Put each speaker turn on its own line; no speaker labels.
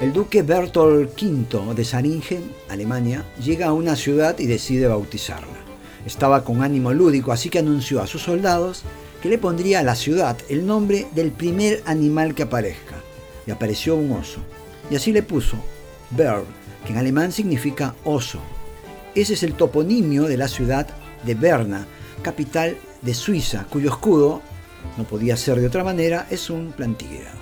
El duque Bertolt V de Saringen, Alemania, llega a una ciudad y decide bautizarla. Estaba con ánimo lúdico, así que anunció a sus soldados que le pondría a la ciudad el nombre del primer animal que aparezca. Y apareció un oso. Y así le puso Berg, que en alemán significa oso. Ese es el toponimio de la ciudad de Berna, capital de Suiza, cuyo escudo, no podía ser de otra manera, es un plantígrado.